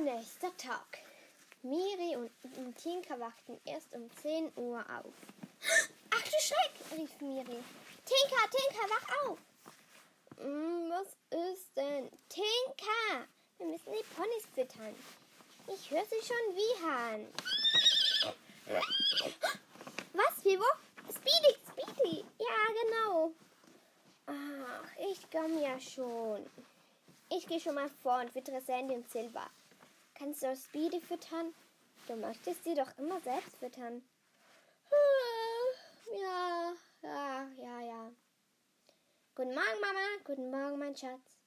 Am nächsten Tag. Miri und Tinka wachten erst um 10 Uhr auf. Ach du Schreck, rief Miri. Tinka, Tinka, wach auf! Mm, was ist denn? Tinka, wir müssen die Ponys füttern. Ich höre sie schon wiehern. Was, wo? Speedy, Speedy. Ja, genau. Ach, ich komme ja schon. Ich gehe schon mal vor und füttere Sandy und Silver. Kannst du auch Speedy füttern? Du möchtest sie doch immer selbst füttern. Ja, ja, ja, ja. Guten Morgen, Mama. Guten Morgen, mein Schatz.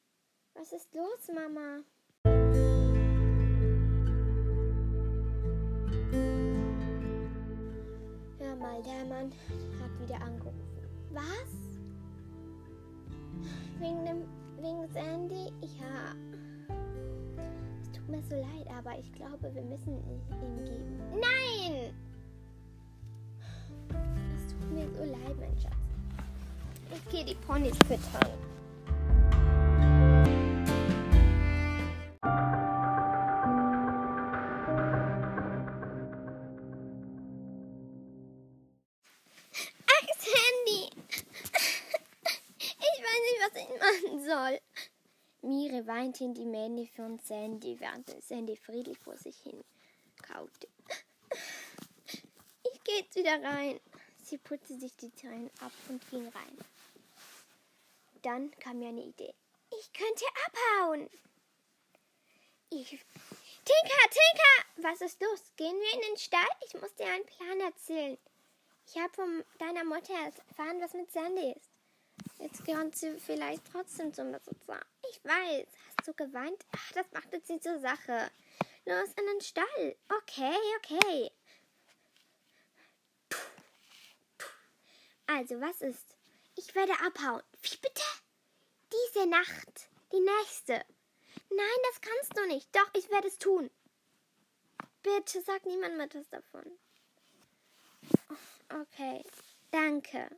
Was ist los, Mama? Hör mal, der Mann hat wieder angerufen. Was? Wegen dem, wegen Sandy? Ja. Es tut mir so leid, aber ich glaube, wir müssen ihm geben. Nein! Es tut mir so leid, mein Schatz. Ich gehe die Ponys füttern. Ach, Sandy! Ich weiß nicht, was ich machen soll. Mire weinte in die Mähne von Sandy, während Sandy friedlich vor sich hin kaute. Ich gehe jetzt wieder rein. Sie putzte sich die Tränen ab und ging rein. Dann kam mir eine Idee. Ich könnte abhauen. Ich. Tinka, Tinka! Was ist los? Gehen wir in den Stall? Ich muss dir einen Plan erzählen. Ich habe von deiner Mutter erfahren, was mit Sandy ist. Jetzt gehört sie vielleicht trotzdem zum Besitzer. Ich weiß. Hast du geweint? Ach, das macht jetzt nicht zur Sache. Los in den Stall. Okay, okay. Also, was ist? Ich werde abhauen. Wie bitte? Diese Nacht. Die nächste. Nein, das kannst du nicht. Doch, ich werde es tun. Bitte sag niemandem etwas davon. Okay, danke.